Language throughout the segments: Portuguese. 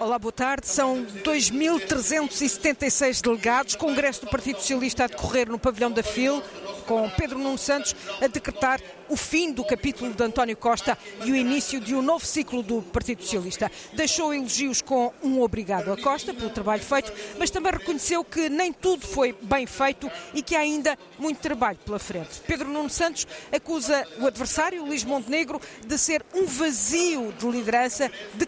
Olá, boa tarde. São 2.376 delegados. Congresso do Partido Socialista a decorrer no pavilhão da FIL, com Pedro Nuno Santos a decretar o fim do capítulo de António Costa e o início de um novo ciclo do Partido Socialista. Deixou elogios com um obrigado a Costa pelo trabalho feito, mas também reconheceu que nem tudo foi bem feito e que há ainda muito trabalho pela frente. Pedro Nuno Santos acusa o adversário, Luís Montenegro, de ser um vazio de liderança, de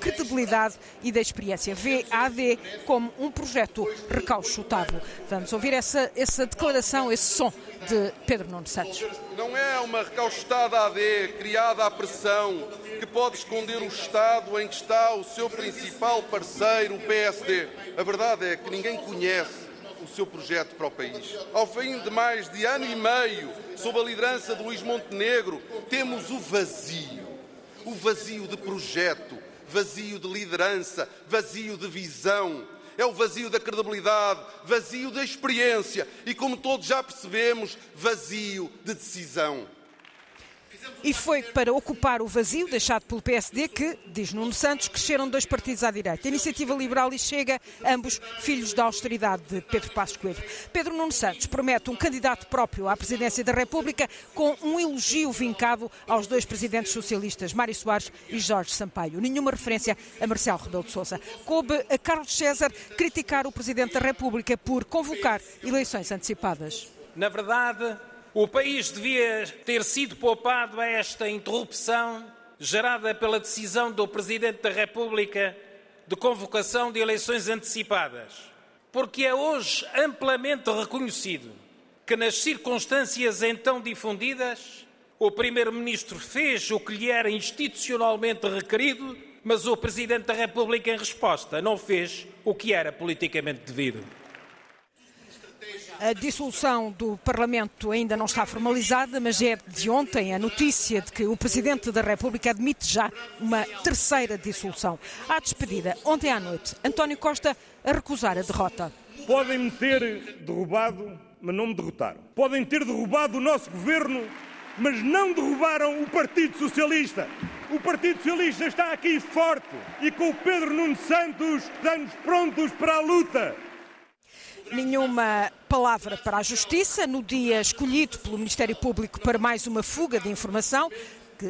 credibilidade e de experiência. Vê a AD como um projeto recauchutado. Vamos ouvir essa, essa declaração, esse som de Pedro Nuno Santos. Não é uma recauchutada AD criada à pressão que pode esconder o Estado em que está o seu principal parceiro, o PSD. A verdade é que ninguém conhece o seu projeto para o país. Ao fim de mais de ano e meio, sob a liderança de Luís Montenegro, temos o vazio. O vazio de projeto, vazio de liderança, vazio de visão é o vazio da credibilidade, vazio da experiência e, como todos já percebemos, vazio de decisão. E foi para ocupar o vazio deixado pelo PSD que, diz Nuno Santos, cresceram dois partidos à direita. A Iniciativa Liberal e Chega, ambos filhos da austeridade de Pedro Passos Coelho. Pedro Nuno Santos promete um candidato próprio à presidência da República com um elogio vincado aos dois presidentes socialistas, Mário Soares e Jorge Sampaio. Nenhuma referência a Marcelo Rebelo de Sousa. Coube a Carlos César criticar o presidente da República por convocar eleições antecipadas. Na verdade, o país devia ter sido poupado a esta interrupção gerada pela decisão do Presidente da República de convocação de eleições antecipadas, porque é hoje amplamente reconhecido que, nas circunstâncias então difundidas, o Primeiro-Ministro fez o que lhe era institucionalmente requerido, mas o Presidente da República, em resposta, não fez o que era politicamente devido. A dissolução do Parlamento ainda não está formalizada, mas é de ontem a notícia de que o Presidente da República admite já uma terceira dissolução. À despedida, ontem à noite, António Costa a recusar a derrota. Podem-me ter derrubado, mas não me derrotaram. Podem ter derrubado o nosso governo, mas não derrubaram o Partido Socialista. O Partido Socialista está aqui forte e com o Pedro Nuno Santos estamos prontos para a luta nenhuma palavra para a Justiça no dia escolhido pelo Ministério Público para mais uma fuga de informação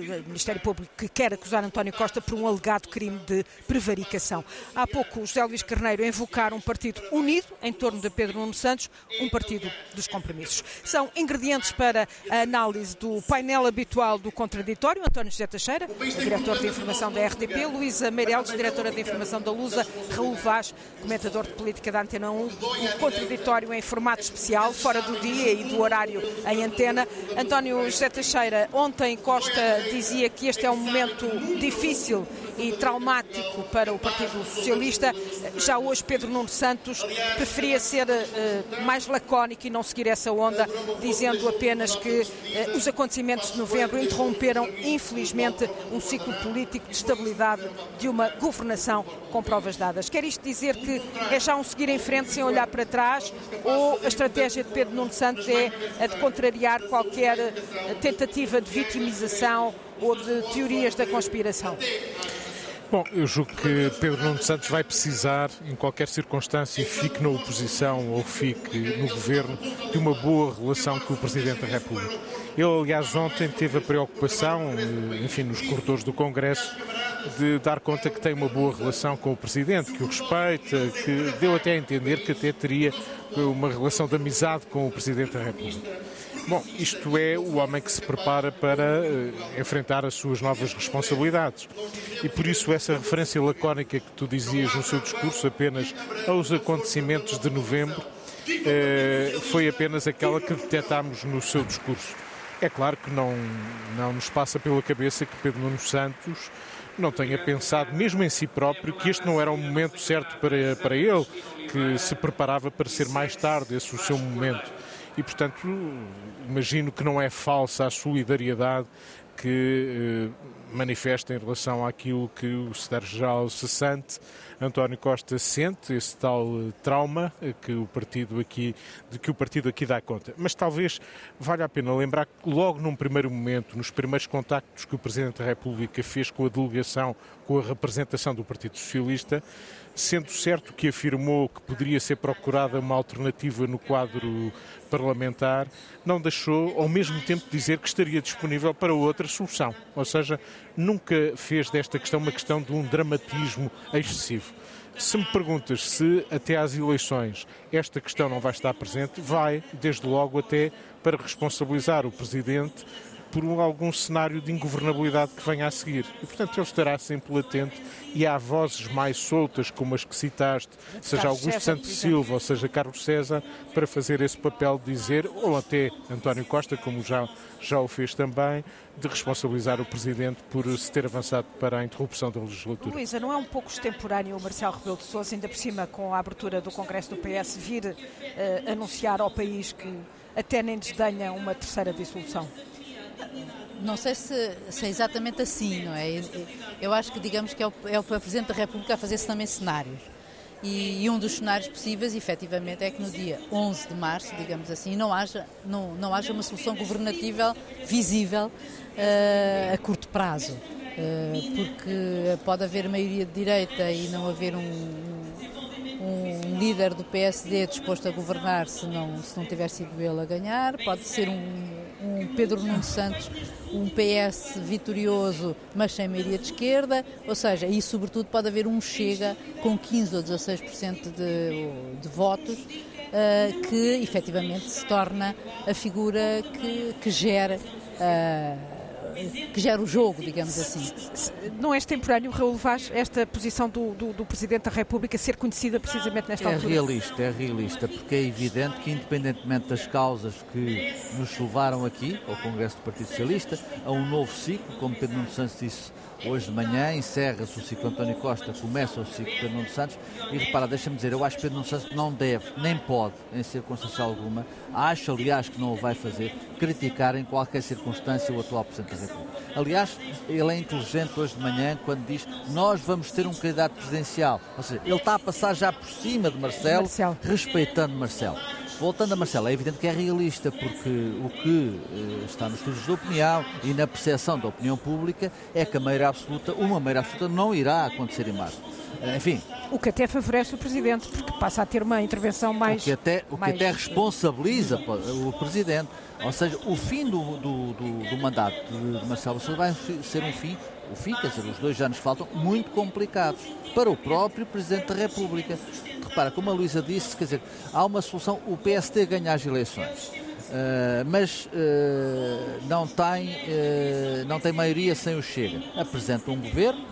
que, o Ministério Público que quer acusar António Costa por um alegado crime de prevaricação. Há pouco, José Luís Carneiro invocar um partido unido em torno de Pedro Nuno Santos, um partido dos compromissos. São ingredientes para a análise do painel habitual do contraditório, António José Teixeira, diretor de informação da RTP, Luísa Meireles, diretora de informação da Lusa, Raul Vaz, comentador de política da Antena 1, o contraditório em formato especial, fora do dia e do horário em antena. António José Teixeira, ontem Costa dizia que este é um momento difícil e traumático para o Partido Socialista. Já hoje Pedro Nuno Santos preferia ser uh, mais lacónico e não seguir essa onda, dizendo apenas que uh, os acontecimentos de novembro interromperam, infelizmente, um ciclo político de estabilidade de uma governação com provas dadas. Quer isto dizer que é já um seguir em frente sem olhar para trás ou a estratégia de Pedro Nuno Santos é a de contrariar qualquer eh, tentativa de vitimização ou de teorias da conspiração? Bom, eu julgo que Pedro Nuno Santos vai precisar, em qualquer circunstância, fique na oposição ou fique no governo, de uma boa relação com o Presidente da República. Ele, aliás, ontem teve a preocupação, eh, enfim, nos corredores do Congresso, de dar conta que tem uma boa relação com o Presidente, que o respeita, que deu até a entender que até teria uma relação de amizade com o Presidente da República. Bom, isto é o homem que se prepara para uh, enfrentar as suas novas responsabilidades. E por isso essa referência lacónica que tu dizias no seu discurso apenas aos acontecimentos de novembro uh, foi apenas aquela que detectámos no seu discurso. É claro que não, não nos passa pela cabeça que Pedro Nuno Santos não tenha pensado, mesmo em si próprio, que este não era o momento certo para, para ele, que se preparava para ser mais tarde esse o seu momento e, portanto, imagino que não é falsa a solidariedade que manifesta em relação àquilo que o secretário-geral cessante António Costa sente esse tal eh, trauma eh, que o partido aqui, de que o partido aqui dá conta. Mas talvez valha a pena lembrar que logo num primeiro momento, nos primeiros contactos que o Presidente da República fez com a delegação, com a representação do Partido Socialista, sendo certo que afirmou que poderia ser procurada uma alternativa no quadro parlamentar, não deixou ao mesmo tempo dizer que estaria disponível para outra solução. Ou seja, nunca fez desta questão uma questão de um dramatismo excessivo. Se me perguntas se até às eleições esta questão não vai estar presente, vai, desde logo, até para responsabilizar o Presidente por algum cenário de ingovernabilidade que venha a seguir. E, portanto, ele estará sempre latente e há vozes mais soltas, como as que citaste, seja Augusto Santos Silva ou seja Carlos César, para fazer esse papel de dizer, ou até António Costa, como já, já o fez também, de responsabilizar o Presidente por se ter avançado para a interrupção da legislatura. Luísa, não é um pouco extemporâneo o Marcelo Rebelo de Sousa, ainda por cima com a abertura do Congresso do PS, vir uh, anunciar ao país que até nem desdenha uma terceira dissolução? Não sei se, se, é exatamente assim, não é? Eu acho que, digamos, que é o, é o Presidente da República a fazer-se também cenários. E, e, um dos cenários possíveis, efetivamente, é que no dia 11 de março, digamos assim, não haja, não, não haja uma solução governativa visível uh, a curto prazo. Uh, porque pode haver maioria de direita e não haver um, um líder do PSD disposto a governar se não, se não tiver sido ele a ganhar, pode ser um, um Pedro Nuno Santos, um PS vitorioso, mas sem maioria de esquerda, ou seja, e sobretudo pode haver um Chega com 15 ou 16% de, de votos, uh, que efetivamente se torna a figura que, que gera. Uh, que gera o jogo, digamos assim. Não é extemporâneo, Raul Vaz, esta posição do, do, do, Presidente da República ser conhecida precisamente nesta é altura? É realista, é realista, porque é evidente que independentemente das causas que nos levaram aqui, ao Congresso do Partido Socialista, a um novo ciclo, como Pedro Nuno Santos disse Hoje de manhã encerra-se o ciclo António Costa, começa o ciclo Pedro Nuno Santos e repara, deixa-me dizer, eu acho que Pedro Nuno Santos não deve, nem pode, em circunstância alguma, acho aliás que não o vai fazer, criticar em qualquer circunstância o atual Presidente da República. Aliás, ele é inteligente hoje de manhã quando diz nós vamos ter um candidato presidencial. Ou seja, ele está a passar já por cima de Marcelo, Marcelo. respeitando Marcelo. Voltando a Marcelo, é evidente que é realista, porque o que eh, está nos estudos de opinião e na percepção da opinião pública é que a maioria absoluta, uma maioria absoluta não irá acontecer em março. Eh, enfim. O que até favorece o Presidente, porque passa a ter uma intervenção mais. O que até, o que mais... até responsabiliza o Presidente. Ou seja, o fim do, do, do, do mandato de, de Marcelo Sousa vai ser um fim, o dizer, os dois anos faltam, muito complicados para o próprio Presidente da República. Repara, como a Luísa disse, quer dizer, há uma solução, o PSD ganha as eleições. Uh, mas uh, não, tem, uh, não tem maioria sem o Chega. Apresenta um governo,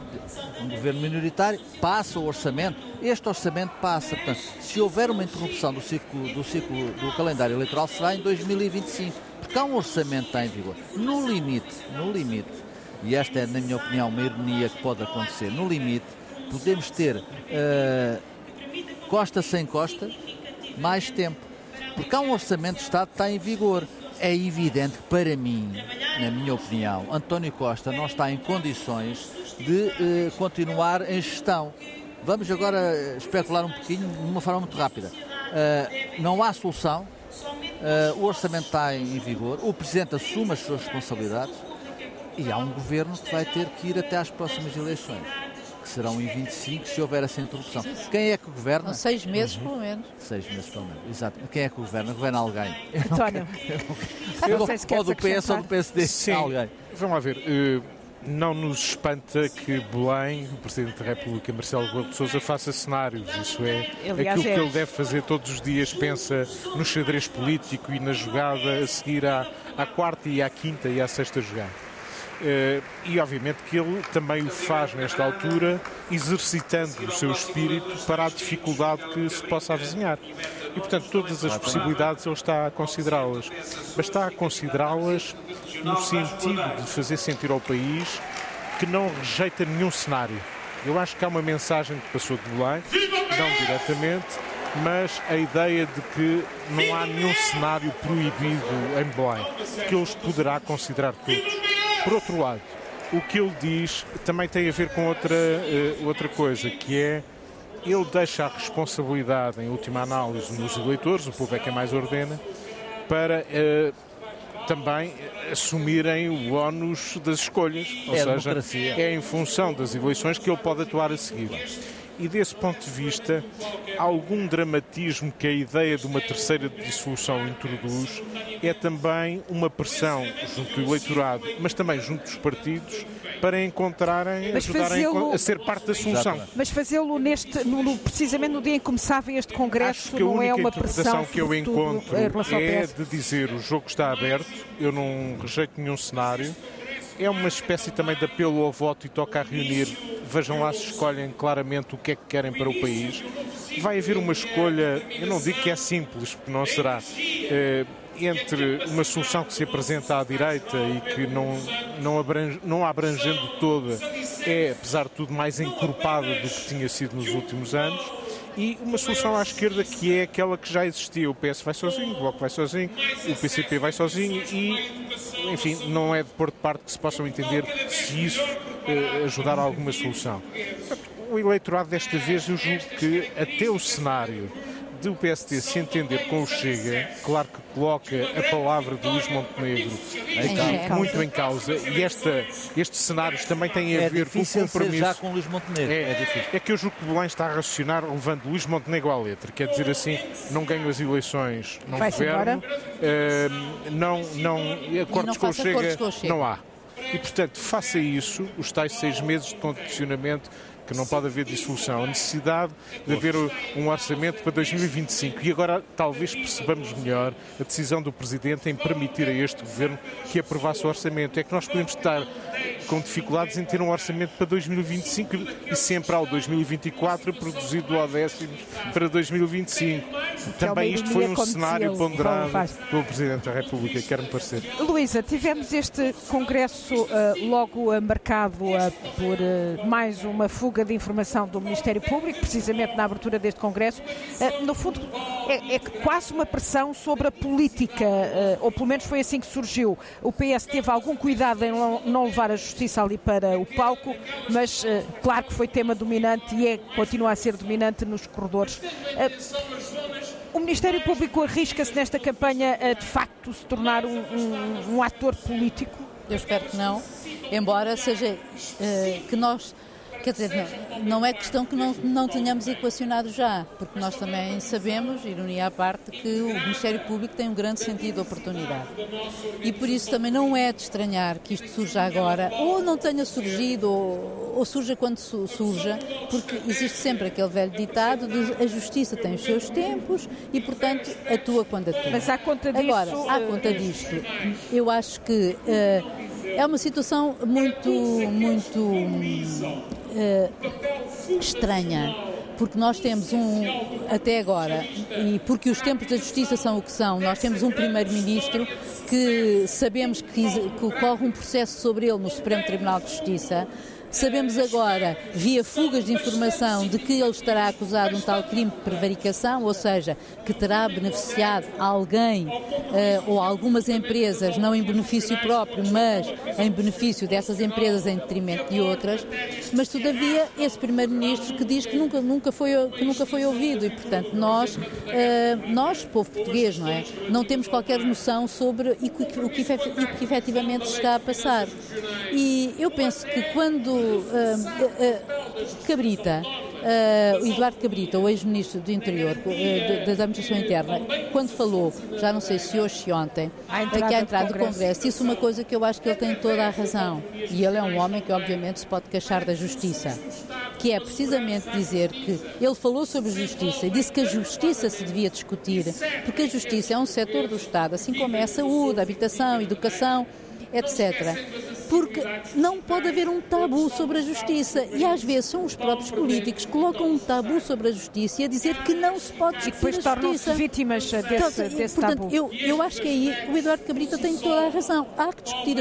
um governo minoritário, passa o orçamento. Este orçamento passa. Portanto, se houver uma interrupção do ciclo, do ciclo do calendário eleitoral, será em 2025. Porque há um orçamento que está em vigor. No limite, no limite, e esta é, na minha opinião, uma ironia que pode acontecer, no limite, podemos ter Costa sem Costa mais tempo. Porque há um orçamento de Estado que está em vigor. É evidente que, para mim, na minha opinião, António Costa não está em condições de eh, continuar em gestão. Vamos agora eh, especular um pouquinho de uma forma muito rápida. Uh, não há solução, uh, o orçamento está em vigor, o Presidente assume as suas responsabilidades e há um governo que vai ter que ir até às próximas eleições que serão em 25 se houver essa interrupção. Quem é que governa? Seis meses, uhum. pelo menos. Seis meses, pelo menos. Exato. Quem é que governa? Governa alguém. António. Eu não, eu, ou do PS ou do PSD. Sim. Alguém. Vamos lá ver. Uh, não nos espanta que Belém, o Presidente da República, Marcelo Rebelo de Sousa, faça cenários. Isso é Aliás, aquilo é. que ele deve fazer todos os dias. Pensa no xadrez político e na jogada a seguir à, à quarta e à quinta e à sexta jogada. Eh, e obviamente que ele também o faz nesta altura, exercitando o seu espírito para a dificuldade que se possa avizinhar. E portanto, todas as possibilidades ele está a considerá-las. Mas está a considerá-las no sentido de fazer sentir ao país que não rejeita nenhum cenário. Eu acho que há uma mensagem que passou de Belém, não diretamente, mas a ideia de que não há nenhum cenário proibido em Belém, que ele os poderá considerar todos. Por outro lado, o que ele diz também tem a ver com outra, uh, outra coisa, que é ele deixa a responsabilidade, em última análise, nos eleitores, o povo é quem mais ordena, para uh, também assumirem o ónus das escolhas. Ou é seja, é em função das eleições que ele pode atuar a seguir. E desse ponto de vista, algum dramatismo que a ideia de uma terceira dissolução introduz é também uma pressão junto do eleitorado, mas também junto dos partidos, para encontrarem, mas ajudarem a ser parte da solução. Mas fazê-lo neste, no, precisamente no dia em que começava este congresso, não é uma pressão que eu encontro é de dizer o jogo está aberto, eu não rejeito nenhum cenário. É uma espécie também de apelo ao voto e toca a reunir. Vejam lá se escolhem claramente o que é que querem para o país. Vai haver uma escolha, eu não digo que é simples, porque não será. Eh, entre uma solução que se apresenta à direita e que não, não, abrange, não abrangendo toda é, apesar de tudo, mais encorpada do que tinha sido nos últimos anos e uma solução à esquerda que é aquela que já existia. O PS vai sozinho, o Bloco vai sozinho, o PCP vai sozinho e, enfim, não é de pôr de parte que se possam entender se isso eh, ajudar a alguma solução. O eleitorado desta vez, eu julgo que até o cenário do PST se entender com o Chega, claro que coloca a palavra de Luís Montenegro em muito em causa e esta, estes cenários também têm a é ver com o compromisso. já com Luís Montenegro. É, é, é, que eu julgo que o Belém está a racionar levando Luís Montenegro à letra, quer dizer assim, não ganho as eleições, não governo, uh, não, não, acordos, não com, o Chega, acordos com o Chega, não há. E, portanto, faça isso, os tais seis meses de condicionamento que não pode haver dissolução, a necessidade de haver um orçamento para 2025. E agora talvez percebamos melhor a decisão do Presidente em permitir a este Governo que aprovasse o orçamento. É que nós podemos estar com dificuldades em ter um orçamento para 2025 e sempre ao 2024 produzido ao décimo para 2025. Também isto foi um cenário ponderado pelo Presidente da República, quer-me parecer. Luísa, tivemos este congresso uh, logo uh, marcado uh, por mais uma fuga de informação do Ministério Público, precisamente na abertura deste congresso. no fundo, é, é, quase uma pressão sobre a política, ou pelo menos foi assim que surgiu. O PS teve algum cuidado em não levar a justiça ali para o palco, mas claro que foi tema dominante e é, continua a ser dominante nos corredores. O Ministério Público arrisca-se nesta campanha a, de facto, se tornar um, um, um ator político? Eu espero que não, embora seja uh, que nós Quer dizer, não, não é questão que não, não tenhamos equacionado já, porque nós também sabemos, ironia à parte, que o Ministério Público tem um grande sentido de oportunidade. E por isso também não é de estranhar que isto surja agora, ou não tenha surgido, ou, ou surja quando su, surja, porque existe sempre aquele velho ditado de a justiça tem os seus tempos e, portanto, atua quando atua. Mas à conta disso... Agora, à conta disto, eu acho que... Uh, é uma situação muito, muito uh, estranha, porque nós temos um, até agora, e porque os tempos da justiça são o que são, nós temos um primeiro-ministro que sabemos que, que ocorre um processo sobre ele no Supremo Tribunal de Justiça, Sabemos agora, via fugas de informação, de que ele estará acusado de um tal crime de prevaricação, ou seja, que terá beneficiado alguém uh, ou algumas empresas, não em benefício próprio, mas em benefício dessas empresas em detrimento de outras. Mas, todavia, esse Primeiro-Ministro que diz que nunca, nunca, foi, que nunca foi ouvido e, portanto, nós, uh, nós, povo português, não é? Não temos qualquer noção sobre o que, o que, efetivamente se está a passar. E eu penso que quando Cabrita, uh, Eduardo Cabrita, o ex-ministro do Interior, uh, da Administração Interna, quando falou, já não sei se hoje se ontem, aqui à entrada do Congresso. Congresso, disse uma coisa que eu acho que ele tem toda a razão. E ele é um homem que, obviamente, se pode queixar da justiça. Que é precisamente dizer que ele falou sobre justiça e disse que a justiça se devia discutir, porque a justiça é um setor do Estado, assim como é a saúde, a habitação, a educação, etc porque não pode haver um tabu sobre a justiça. E às vezes são os próprios políticos que colocam um tabu sobre a justiça e a dizer que não se pode discutir e depois tornam-se vítimas desse, desse portanto, tabu. Eu, eu acho que aí o Eduardo Cabrita tem toda a razão. Há que discutir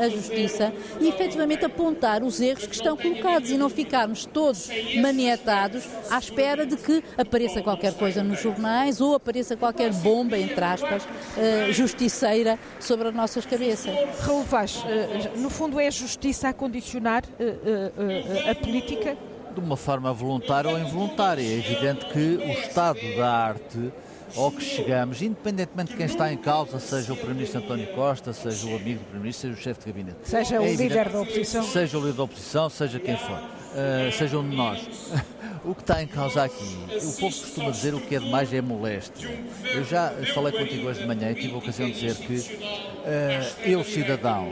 a, a justiça e efetivamente apontar os erros que estão colocados e não ficarmos todos manietados à espera de que apareça qualquer coisa nos jornais ou apareça qualquer bomba, entre aspas, uh, justiceira sobre as nossas cabeças. Raul Vaz, uh, no fundo, é a justiça a condicionar uh, uh, a política? De uma forma voluntária ou involuntária. É evidente que o estado da arte ao que chegamos, independentemente de quem está em causa, seja o Primeiro-Ministro António Costa, seja o amigo do Primeiro-Ministro, seja o chefe de gabinete. Seja é o líder da oposição. Seja o líder da oposição, seja quem for. Uh, seja um de nós. o que está em causa aqui, o povo costuma dizer o que é demais é moléstia. Eu já falei contigo hoje de manhã e tive a ocasião de dizer que uh, eu, cidadão,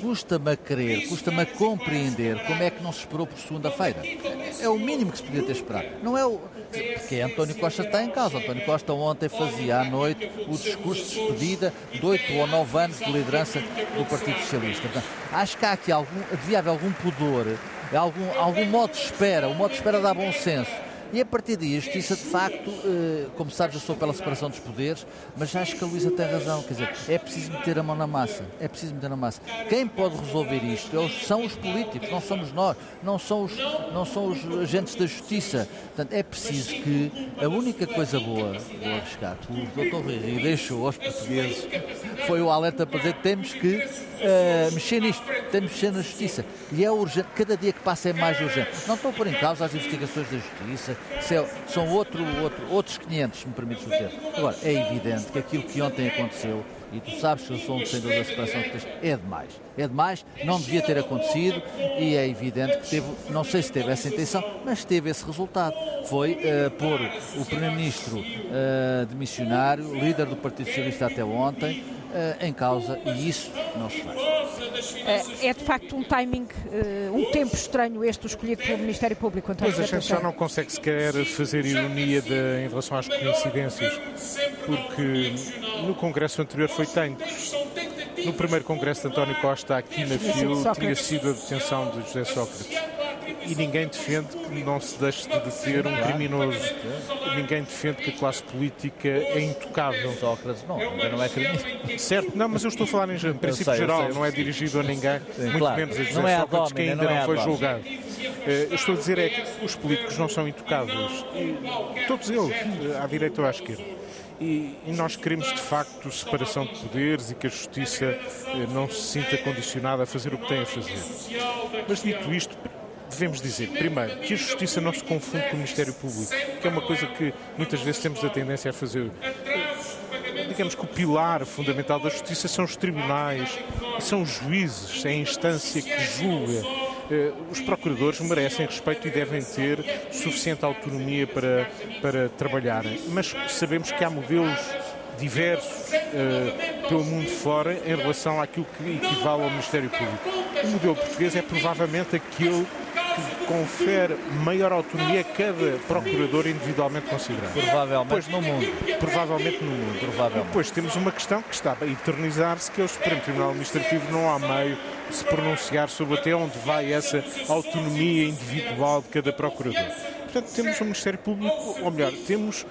custa-me a crer, custa-me a compreender como é que não se esperou por segunda-feira. É o mínimo que se podia ter esperado. Não é o. Porque António Costa está em causa. António Costa ontem fazia à noite o discurso de despedida de oito ou nove anos de liderança do Partido Socialista. Portanto, acho que há aqui algum. devia haver algum pudor, algum, algum modo de espera. O modo de espera dá bom senso e a partir a justiça, de facto, eh, como sabes, eu sou pela separação dos poderes, mas acho que a Luísa tem razão. Quer dizer, é preciso meter a mão na massa. É preciso meter na massa. Quem pode resolver isto é são os políticos, não somos nós, não são os, não são os agentes da justiça. Portanto, é preciso que a única coisa boa, vou arriscar, o Dr. Rui deixou aos portugueses foi o alerta para dizer temos que uh, mexer nisto, temos que mexer na justiça. E é urgente, cada dia que passa é mais urgente. Não estou a pôr em causa as investigações da justiça, são outro, outro, outros 500, se me permites o. Agora, é evidente que aquilo que ontem aconteceu, e tu sabes que eu sou um defensor da separação de poderes, é demais. É demais, não devia ter acontecido e é evidente que teve, não sei se teve essa intenção, mas teve esse resultado. Foi uh, pôr o Primeiro-Ministro uh, de missionário, líder do Partido Socialista até ontem, em causa e isso não se faz. É, é de facto um timing, uh, um tempo estranho este escolhido pelo Ministério Público. António pois a gente já não consegue sequer fazer ironia de, em relação às coincidências, porque no Congresso anterior foi tanto. No primeiro Congresso de António Costa, aqui na FIU, tinha sido a detenção de José Sócrates e ninguém defende que não se deixe de deter um criminoso. Ninguém defende que a classe política é intocável. Sócrates não, não é criminoso. Certo, não, mas eu estou a falar em princípio sei, geral, sei, não é dirigido a ninguém, Sim, muito claro. menos a José não é Sócrates, que ainda não, não é foi julgado. Uh, estou a dizer é que os políticos não são intocáveis. Todos eles, eh, à direita ou à esquerda. E, e, nós queremos de facto separação de poderes e que a justiça eh, não se sinta condicionada a fazer o que tem a fazer. Mas dito isto, devemos dizer, primeiro, que a justiça não se confunde com o Ministério Público, que é uma coisa que muitas vezes temos a tendência a fazer. Digamos que o pilar fundamental da justiça são os tribunais, são os juízes, é a instância que julga. Eh, os procuradores merecem respeito e devem ter suficiente autonomia para, para trabalharem, mas sabemos que há modelos diversos uh, pelo mundo fora em relação àquilo que equivale ao Ministério Público. O modelo português é provavelmente aquele que confere maior autonomia a cada procurador individualmente considerado. Provavelmente pois, no mundo. Provavelmente no mundo. Provavelmente. Depois temos uma questão que está a eternizar-se, que é o Supremo Tribunal Administrativo não há meio de se pronunciar sobre até onde vai essa autonomia individual de cada procurador portanto, temos um Ministério Público, ou melhor, temos,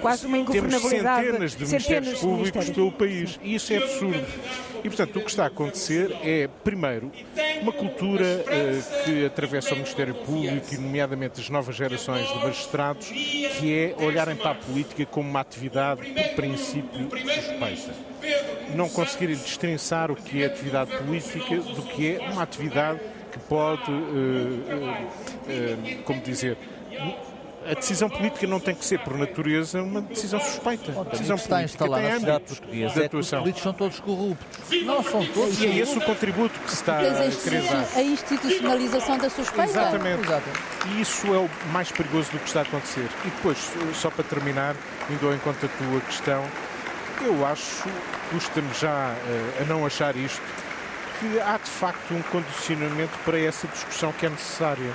Quase uma temos centenas de centenas Ministérios Públicos de pelo país. E isso é absurdo. E, portanto, o que está a acontecer é, primeiro, uma cultura uh, que atravessa o Ministério Público e, nomeadamente, as novas gerações de magistrados, que é olharem para a política como uma atividade, por princípio, suspeita. Não conseguirem destrinçar o que é atividade política do que é uma atividade que pode, uh, uh, como dizer, a decisão política não tem que ser, por natureza, uma decisão suspeita. A decisão está instalada na sociedade portuguesa é que os políticos são todos corruptos. Não são todos. E é esse o contributo que se está a querer dar. A institucionalização da suspeita. Exatamente. Exatamente. E isso é o mais perigoso do que está a acontecer. E depois, só para terminar, indo ao encontro da tua questão, eu acho, custa-me já uh, a não achar isto, que há de facto um condicionamento para essa discussão que é necessária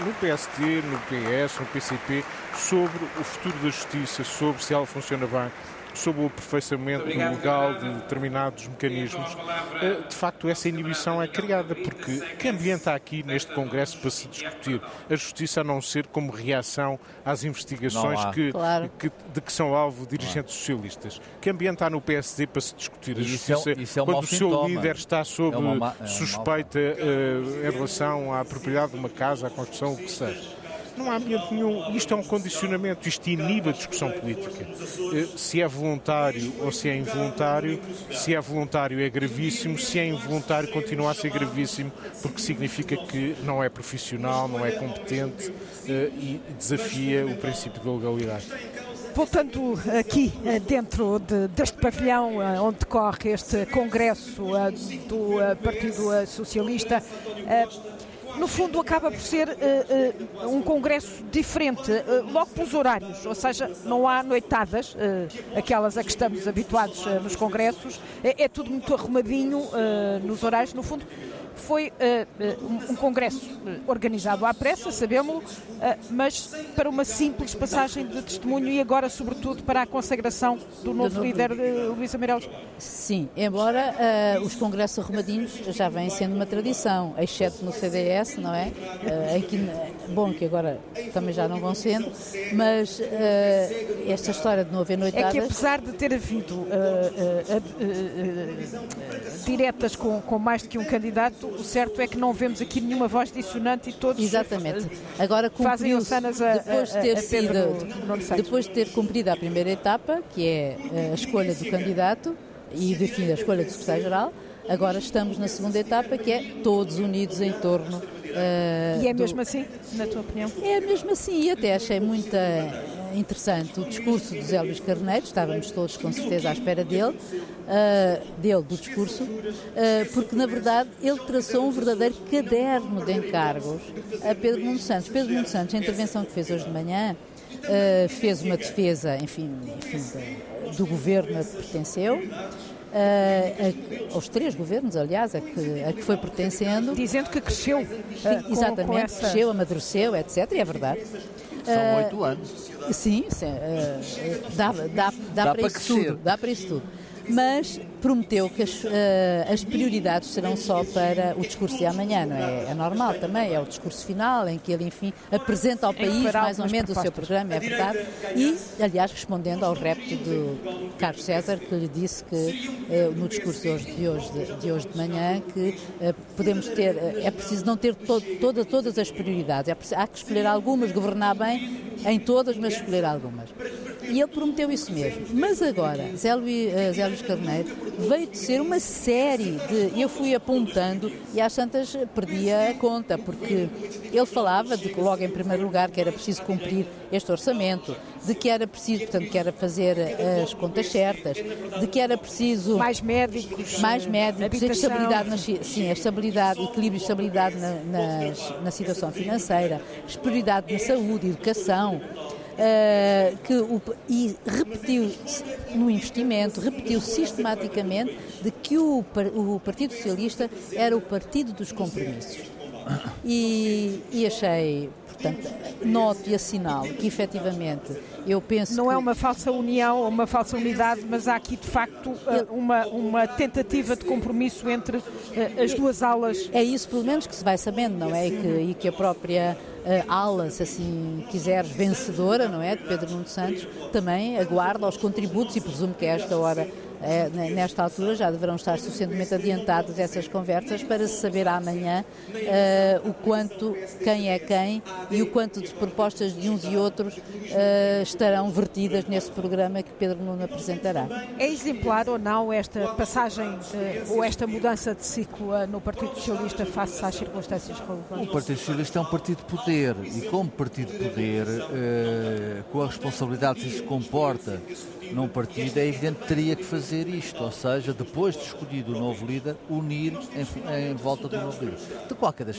no PSD, no PS, no PCP, sobre o futuro da justiça, sobre se ela funciona bem, sobre o aperfeiçoamento legal de determinados mecanismos, eh, de facto essa inibição é criada, porque que ambiente há aqui neste Congresso para se discutir a justiça a não ser como reação às investigações que, claro. que, de que são alvo dirigentes socialistas? Que ambiente há no PSD para se discutir a justiça isso é, isso é quando o seu sintoma. líder está sob é uma, é suspeita uh, em relação à propriedade de uma casa, à construção, o que seja? Não há ambiente nenhum. Isto é um condicionamento, isto inibe a discussão política. Eh, se é voluntário ou se é involuntário, se é voluntário é gravíssimo, se é involuntário continua a ser gravíssimo, porque significa que não é profissional, não é competente eh, e desafia o princípio da legalidade. Voltando aqui eh, dentro de, deste pavilhão onde decorre este congresso do Partido Socialista, no fundo acaba por ser uh, uh, um congresso diferente, uh, logo pelos horários, ou seja, não há noitadas, aquelas a que estamos habituados nos congressos, é, é, tudo muito arrumadinho nos horários, no fundo foi uh, um, congresso eh, organizado à pressa, sabemos, uh, mas para uma simples passagem de testemunho e agora, sobretudo, para a consagração do novo, do líder, uh, Luís Ameireles. Sim, embora os congressos arrumadinhos já vêm sendo uma tradição, exceto no CDS, não é? aqui, bom, que agora também já não vão sendo, mas esta história de não haver noitadas... É que apesar de ter havido diretas com, com mais do que um candidato, o certo é que não vemos aqui nenhuma voz dissonante e todos Exatamente. Agora fazem sanas a, depois de ter sido, depois de ter cumprido a primeira etapa, que é eh, a escolha do candidato e de fim a escolha do secretário-geral, agora estamos na segunda etapa, que é todos unidos em torno Uh, e é mesmo do... assim, na tua opinião? É mesmo assim, e até achei muita interessante o discurso de Zé Luís Carneiro, estávamos todos com certeza à espera dele, uh, dele, do discurso, uh, porque na verdade ele traçou um verdadeiro caderno de encargos a Pedro Nuno Santos. Pedro Nuno Santos, a intervenção que fez hoje de manhã, uh, fez uma defesa, enfim, enfim do governo a que pertenceu, a, aos três governos, aliás, a que, a que foi pertencendo. Dizendo que cresceu. Uh, exatamente, com essa... cresceu, amadureceu, etc. E é verdade. São oito anos. Sim, sim uh, dá, dá, dá, dá, para, para isso crescer. tudo. Dá para isso tudo mas prometeu que as, uh, as, prioridades serão só para o discurso de amanhã, não é? É normal também, é o discurso final em que ele, enfim, apresenta ao país mais ou menos o seu programa, é verdade, e, aliás, respondendo ao repto de Carlos César, que lhe disse que uh, no discurso de hoje de, hoje de, de, hoje de manhã que uh, podemos ter, é preciso não ter to, toda, todas as prioridades, é preciso, há que escolher algumas, governar bem em todas, mas escolher algumas. E ele prometeu isso mesmo. Mas agora, Zé Luís, Zé Luís Carneiro veio de ser uma série de. Eu fui apontando e às tantas perdia a conta, porque ele falava de que, logo em primeiro lugar, que era preciso cumprir este orçamento, de que era preciso, portanto, que era fazer as contas certas, de que era preciso. Mais médicos. Mais médicos, estabilidade, na, sim, estabilidade, equilíbrio e estabilidade na, na, na situação financeira, prioridade na saúde, educação. Uh, que o, e repetiu no investimento, repetiu sistematicamente de que o, o Partido Socialista era o partido dos compromissos. E, e achei, portanto, noto e assinalo que efetivamente eu penso Não é que... é uma falsa união ou uma falsa unidade, mas há aqui de facto eh, uma, uma tentativa de compromisso entre eh, as duas alas. É isso, pelo menos, que se vai sabendo, não é? E que, e que a própria ala, se assim quiseres, vencedora, não é? De Pedro Nuno Santos, também aguarda os contributos e presumo que a esta hora nesta altura já deverão estar suficientemente adiantadas essas conversas para se saber amanhã uh, o quanto, quem é quem e o quanto de propostas de uns e outros uh, estarão vertidas nesse programa que Pedro Nuno apresentará. É exemplar ou não esta passagem uh, ou esta mudança de ciclo no Partido Socialista face às circunstâncias relevantes? O Partido Socialista é um partido de poder e como partido de poder, com a responsabilidade que isso comporta num partido, é evidente que teria que fazer isto, ou seja, depois de escolhido o novo líder, unir em, em volta do novo líder. De qualquer das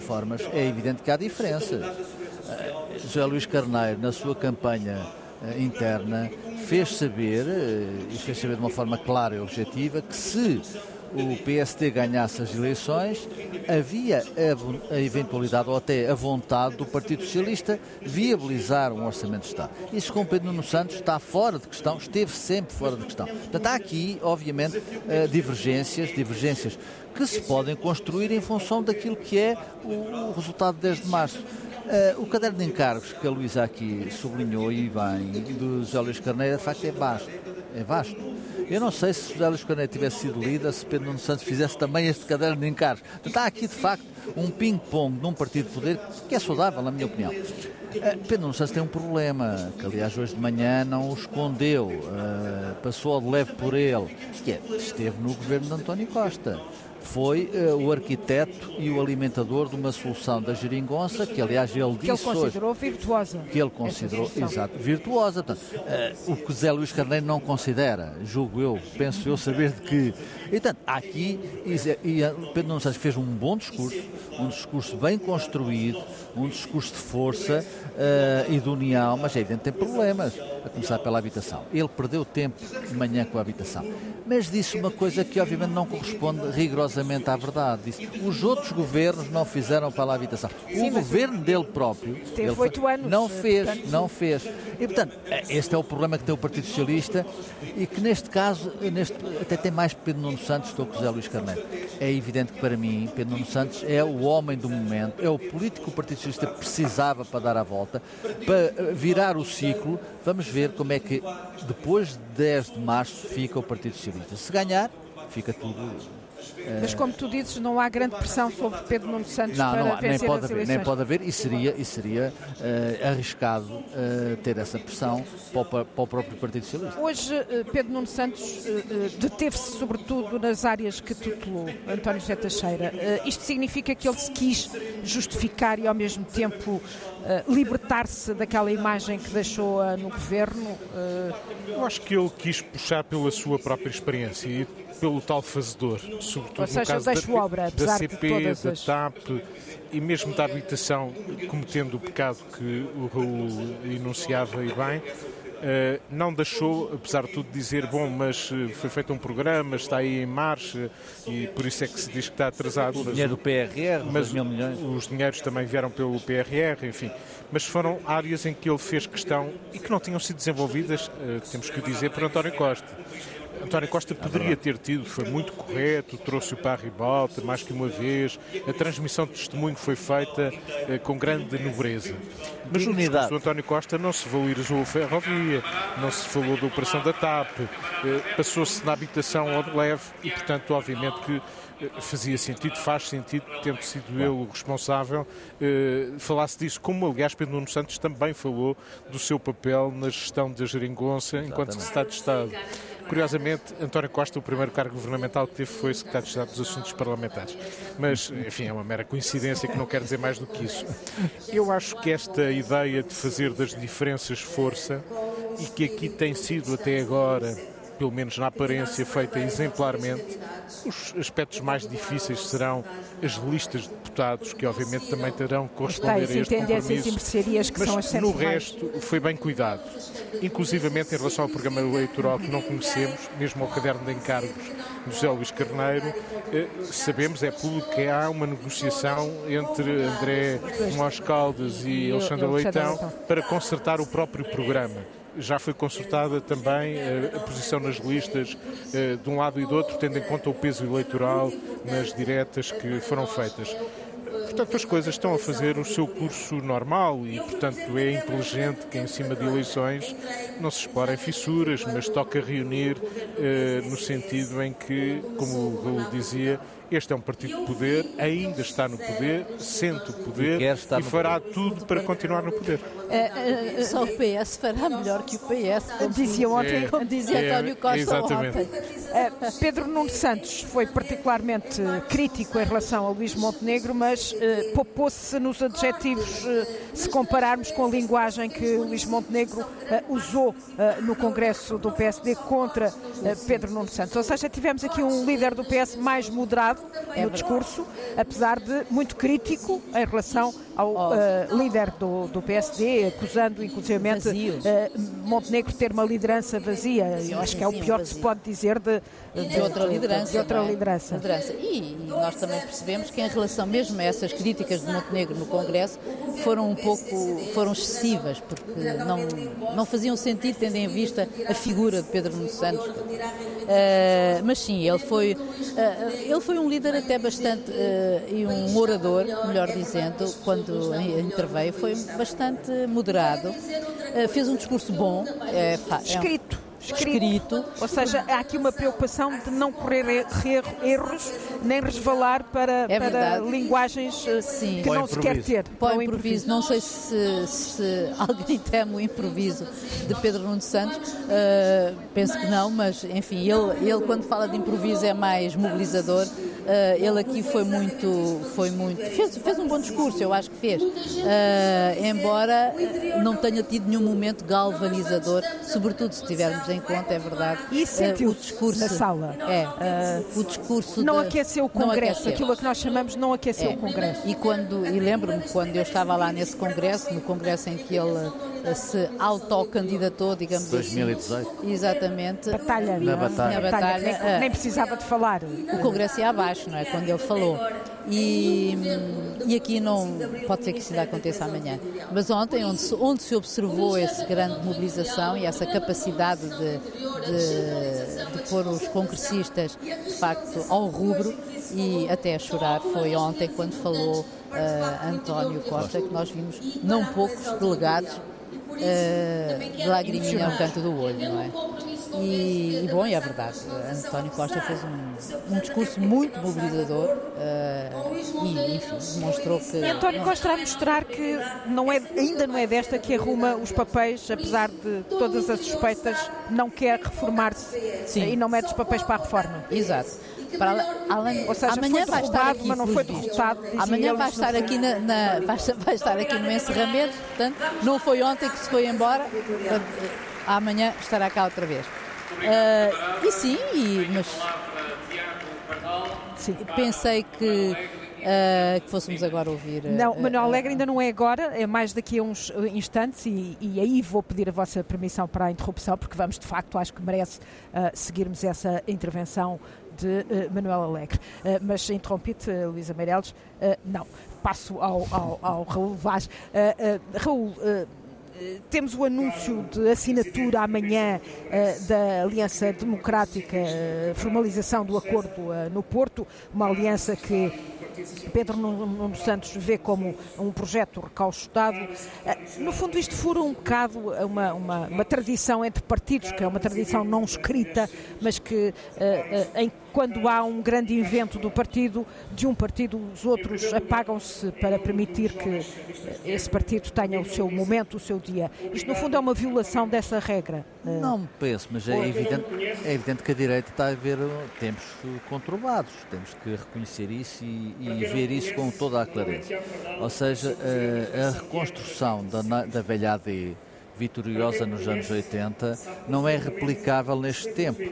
formas, é evidente que há diferenças. Uh, José Luís Carneiro, na sua campanha uh, interna, fez saber, uh, e fez saber de uma forma clara e objetiva, que se o PSD ganhasse as eleições, havia a, eventualidade ou até a vontade do Partido Socialista viabilizar um orçamento de Estado. Isso com Pedro Nuno Santos está fora de questão, esteve sempre fora de questão. Portanto, há aqui, obviamente, uh, divergências, divergências que se podem construir em função daquilo que é o, resultado de 10 de março. Uh, o caderno de encargos que a Luísa aqui sublinhou e bem, do José Luís Carneiro, de facto é vasto. É vasto. Eu não sei se José Luís Carneiro tivesse sido líder, se Pedro Nuno Santos fizesse também este caderno de encargos. Está aqui, de facto, um ping-pong num partido de poder que é saudável, na minha opinião. Uh, Pedro Nuno Santos tem um problema, que aliás hoje de manhã não o escondeu, uh, passou de leve por ele, que é, esteve no governo de António Costa foi uh, o arquiteto e o alimentador de uma solução da geringonça, que aliás ele disse que ele considerou hoje, virtuosa. Que ele considerou, exato, virtuosa. Portanto, uh, o que Zé Luís Carneiro não considera, julgo eu, penso eu saber de que. Portanto, aqui, e, e Pedro Nuno Santos fez um bom discurso, um discurso bem construído, um discurso de força uh, e de união, mas é evidente tem problemas, a começar pela habitação. Ele perdeu tempo de manhã com a habitação, mas disse uma coisa que obviamente não corresponde rigorosamente à verdade. Disse, os outros governos não fizeram pela habitação. Sim, o governo dele próprio teve oito anos. não fez, portanto, não fez. E portanto, este é o problema que tem o Partido Socialista e que neste caso, neste, até tem mais Pedro Nuno Santos do que José Luís Carneiro. É evidente que para mim, Pedro Nuno Santos é o homem do momento, é o político que o Partido Socialista precisava para dar a volta, para virar o ciclo. Vamos ver como é que depois de 10 de março fica o Partido Socialista. Se ganhar, fica tudo mas como tu dizes, não há grande pressão sobre Pedro Nuno Santos não, para não, vencer nem pode as haver, eleições. nem pode haver e seria, e seria uh, arriscado uh, ter essa pressão para o, para o, próprio Partido Socialista. Hoje, uh, Pedro Nuno Santos deteve-se sobretudo nas áreas que tutelou António José Teixeira. isto significa que ele se quis justificar e ao mesmo tempo libertar-se daquela imagem que deixou no governo? Eu acho que ele quis puxar pela sua própria experiência e pelo tal fazedor, sobretudo Ou seja, no caso da, obra, da CP, da as... TAP e mesmo da habitação, cometendo o pecado que o Raul enunciava e bem, Uh, não deixou, apesar de tudo, dizer bom, mas uh, foi feito um programa, está aí em marcha e por isso é que se diz que está atrasado. O dinheiro do PRR, mas mil milhões. os dinheiros também vieram pelo PRR, enfim. Mas foram áreas em que ele fez questão e que não tinham sido desenvolvidas, uh, temos que o dizer, por António Costa. António Costa poderia ter tido, foi muito correto, trouxe-o para a ribalta mais que uma vez, a transmissão de testemunho foi feita eh, com grande nobreza. Mas no discurso do António Costa não se valorizou a ferrovia, não se falou da operação da TAP, eh, passou-se na habitação ao de leve e, portanto, obviamente que fazia sentido, faz sentido, tendo sido ele o responsável, eh, falasse disso, como aliás Pedro Nuno Santos também falou do seu papel na gestão da geringonça enquanto secretário de Estado. Curiosamente, António Costa, o primeiro cargo governamental que teve foi secretário de Estado dos Assuntos Parlamentares. Mas, enfim, é uma mera coincidência que não quer dizer mais do que isso. Eu acho que esta ideia de fazer das diferenças força e que aqui tem sido até agora pelo menos na aparência, feita exemplarmente. Os aspectos mais difíceis serão as listas de deputados, que obviamente também terão que corresponder a este compromisso. E mercearias que Mas são as no resto foi bem cuidado. Inclusivamente em relação ao programa eleitoral que não conhecemos, mesmo ao caderno de encargos do José Luís Carneiro, eh, sabemos, é público que há uma negociação entre André Mós Caldas e Alexandre Leitão para consertar o próprio programa já foi consultada também eh, a posição nas listas eh, de um lado e do outro, tendo em conta o peso eleitoral nas diretas que foram feitas. Portanto, as coisas estão a fazer o seu curso normal e, portanto, é inteligente que em cima de eleições não se explorem fissuras, mas toca reunir eh, no sentido em que, como o Raul dizia, este é um partido de poder, ainda está no poder, sente o poder e, e fará poder. tudo para continuar no poder. Uh, uh, só o PS fará melhor que o PS, como dizia ontem, é, como dizia é, António Costa exatamente. ontem. Uh, Pedro Nuno Santos foi particularmente crítico em relação a Luís Montenegro, mas uh, poupou-se nos adjetivos uh, se compararmos com a linguagem que Luís Montenegro usou no Congresso do PSD contra Pedro Nuno Santos. Ou seja, tivemos aqui um líder do PS mais moderado é no discurso, apesar de muito crítico em relação ao oh. líder do, do PSD, acusando inclusivamente Montenegro de ter uma liderança vazia. Eu acho que é o pior que se pode dizer de, de, de outra liderança. De outra é? liderança. liderança. E, e, nós também percebemos que em relação mesmo a essas críticas de Montenegro no Congresso foram um pouco foram excessivas, porque não, não faziam sentido tendo em vista a figura de Pedro Nuno Santos. Uh, mas sim, ele foi, uh, ele foi um líder até bastante uh, e um orador, melhor dizendo, quando quando interveio, foi bastante moderado. Uh, fez um discurso bom. É, é Escrito escrito. Ou seja, há aqui uma preocupação de não correr erros nem resvalar para, é para linguagens eh, Sim. que não se quer ter. Para o improviso. Não sei se, se alguém teme o improviso de Pedro Nuno Santos. Uh, penso que não, mas enfim, ele, ele quando fala de improviso é mais mobilizador. Uh, ele aqui foi muito, foi muito, fez, fez um bom discurso, eu acho que fez. Uh, embora não tenha tido nenhum momento galvanizador, sobretudo se tivermos em conta, é verdade. E sentiu uh, o discurso na sala. É, o discurso não de, aqueceu o congresso, aqueceu. aquilo que nós chamamos não aqueceu é. o congresso. E quando e lembro-me quando eu estava lá nesse congresso, no congresso em que ele se autocandidatou, digamos 2018. assim. Exatamente. Batalha, na batalha. Na batalha. Nem, é. nem, precisava de falar. O Congresso ia abaixo, não é? Quando ele falou. E, e aqui não pode ser que isso aconteça amanhã. Mas ontem, onde se, onde se observou essa grande mobilização e essa capacidade de, de, de pôr os congressistas de facto ao rubro e até a chorar, foi ontem quando falou uh, António Costa, que nós vimos não poucos delegados uh, lagriminha ao canto do olho, não é? E, e, bom, e é verdade, António Costa fez um, um discurso muito mobilizador uh, e, enfim, demonstrou que... E António Costa a mostrar que não é, ainda não é desta que arruma os papéis, apesar de todas as suspeitas, não quer reformar-se e não mete os papéis para a reforma. Exato. Para, além, Ou seja, amanhã vai estar aqui, mas não foi derrotado. Amanhã vai estar aqui na, na vai, vai, estar aqui no encerramento, portanto, não foi ontem que se foi embora, portanto, amanhã estará cá outra vez. Uh, e sim, e, mas sim, pensei que Uh, que fôssemos agora ouvir. Uh, não, Manuel Alegre ainda não é agora, é mais daqui a uns instantes e, e, aí vou pedir a vossa permissão para a interrupção, porque vamos de facto, acho que merece uh, seguirmos essa intervenção de uh, Manuel Alegre. Uh, mas interrompi-te, uh, Luísa Meireles, não, passo ao, ao, ao Raul Vaz. Raul, temos o anúncio de assinatura amanhã da Aliança Democrática, formalização do acordo no Porto, uma aliança que Pedro Nuno Santos vê como um projeto recalchutado. Eh, no fundo, isto fura um bocado uma, uma, uma tradição entre partidos, que é uma tradição não escrita, mas que eh, eh, em quando há um grande invento do partido, de um partido, os outros apagam-se para permitir que esse partido tenha o seu momento, o seu dia. Isto, no fundo, é uma violação dessa regra. Não me penso, mas é evidente, é evidente que a direita está a ver tempos conturbados. Temos que reconhecer isso e, e ver isso com toda a clareza. Ou seja, a, a reconstrução da, da velha AD vitoriosa nos anos 80 não é replicável neste tempo.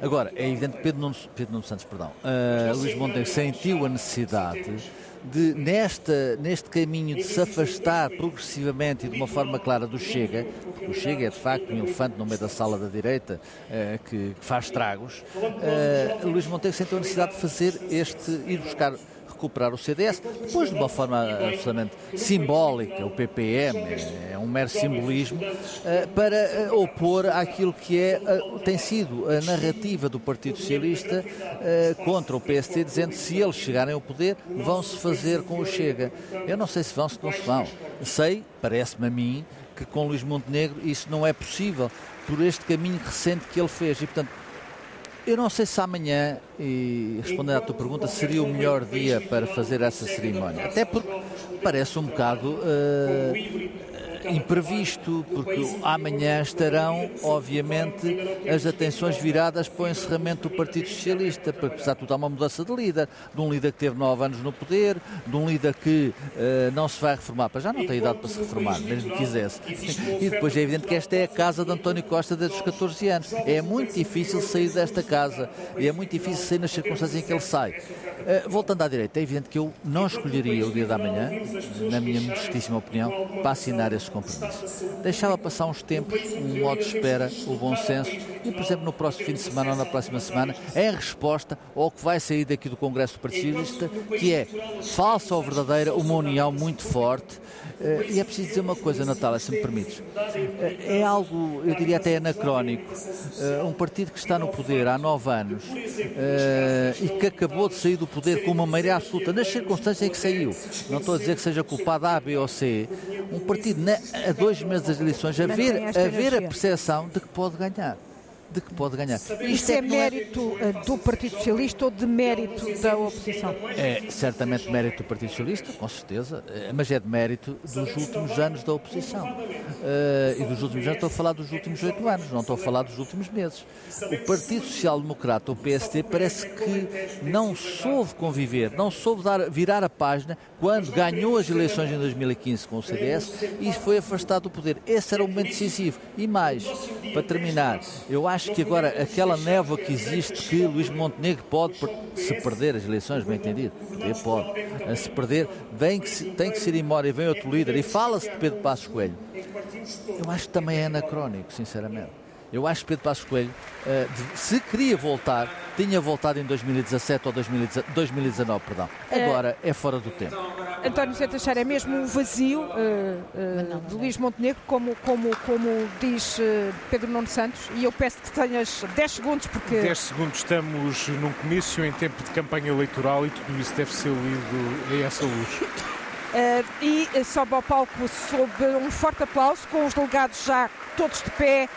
Agora, é evidente que Pedro Nuno, Pedro Nuno Santos, perdão, uh, Luís Montenegro sentiu a necessidade de, nesta, neste caminho de se afastar progressivamente e de uma forma clara do Chega, porque o Chega é de facto um elefante no meio da sala da direita uh, que, que, faz tragos, uh, Luís Montenegro sentiu a necessidade de fazer este, ir buscar recuperar o CDS, depois de uma forma absolutamente simbólica, o PPM é, um mero simbolismo, eh, para eh, opor àquilo que é, eh, tem sido a narrativa do Partido Socialista contra o PST, dizendo que se eles chegarem ao poder, vão-se fazer com o Chega. Eu não sei se vão, se não se vão. Sei, parece-me a mim, que com Luís Montenegro isso não é possível, por este caminho recente que ele fez. E, portanto, eu não sei se amanhã, e respondendo à tua pergunta, seria o melhor dia para fazer essa cerimónia. Até porque parece um bocado uh, imprevisto, porque amanhã estarão, obviamente, as atenções viradas para o encerramento do Partido Socialista, porque apesar de tudo há uma mudança de líder, de um líder que teve nove anos no poder, de um líder que uh, não se vai reformar, para já não tem idade para se reformar, mesmo que quisesse. E depois é evidente que esta é a casa de António Costa desde os 14 anos. É muito difícil sair desta casa, é muito difícil sair nas circunstâncias em que ele sai. Uh, voltando à direita, é evidente que eu não escolheria o dia da manhã, na minha modestíssima opinião, para assinar esse compromisso. Deixava passar uns tempos, um modo de espera, o bom senso, e, por exemplo, no próximo fim de semana ou na próxima semana, em resposta ao que vai sair daqui do Congresso do Partido Socialista, que é falsa ou verdadeira, uma união muito forte. Eh, e é preciso dizer uma coisa, Natália, se me permites. Eh, é algo, eu diria até anacrónico. Eh, um partido que está no poder há nove anos e que acabou de sair do poder com uma maioria absoluta, nas circunstâncias em que saiu. Não estou a dizer que seja culpado A, B ou C. Um partido, a dois meses das eleições, a ver, a ver a percepção de que pode ganhar de que pode ganhar. Isto, é, é mérito é... do Partido Socialista ou de mérito da oposição? É certamente mérito do Partido Socialista, com certeza, eh, mas é de mérito dos últimos anos da oposição. Uh, e dos últimos anos, estou a falar dos últimos oito anos, não estou a falar dos últimos meses. O Partido Social Democrata, o PST, parece que não soube conviver, não soube dar, virar a página quando ganhou as eleições em 2015 com o CDS e foi afastado do poder. Esse era o momento decisivo. E mais, para terminar, eu acho que agora aquela névoa que existe que Luís Montenegro pode, se perder as eleições, bem entendido, ele pode, se perder, vem que, tem que ser embora e vem outro líder e fala-se de Pedro Passos Coelho. Eu acho que também é anacrónico, sinceramente. Eu acho que Pedro Passos Coelho, uh, se queria voltar, tinha voltado em 2017 ou 2019, perdão. Eh, Agora é, é fora do tempo. António Zé Teixeira, é mesmo um vazio uh, uh, de Luís Montenegro, como, como, como diz Pedro Nuno Santos, e eu peço que tenhas 10 segundos, porque... 10 segundos, estamos num comício em tempo de campanha eleitoral e tudo isso deve ser lido a essa luz. Uh, e sobe ao palco sob um forte aplauso, com os delegados já todos de pé,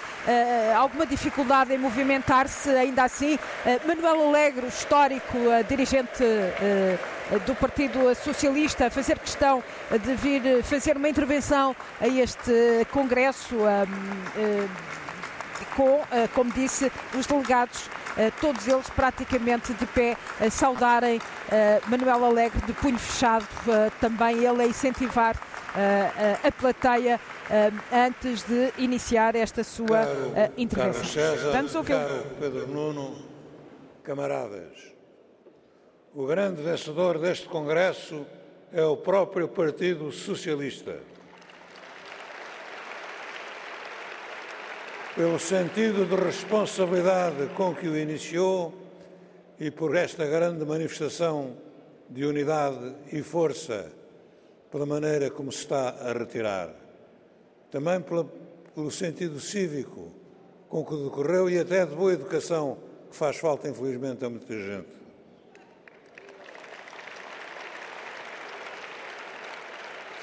alguma dificuldade em movimentar-se, ainda assim. Uh, Manuel Alegre, histórico dirigente do Partido Socialista, fazer questão de vir fazer uma intervenção a este Congresso com, como disse, os delegados eh, todos eles praticamente de pé, saudarem eh, Manuel Alegre de punho fechado, eh, também ele a incentivar a plateia antes de iniciar esta sua caro, intervenção. Caro César, Vamos ouvir. Caro Pedro Nuno, camaradas, o grande vencedor deste Congresso é o próprio Partido Socialista. pelo sentido de responsabilidade com que o iniciou e por esta grande manifestação de unidade e força, pela maneira como se está a retirar. Também pela, pelo sentido cívico com que decorreu e até de boa educação, que faz falta, infelizmente, a muita gente.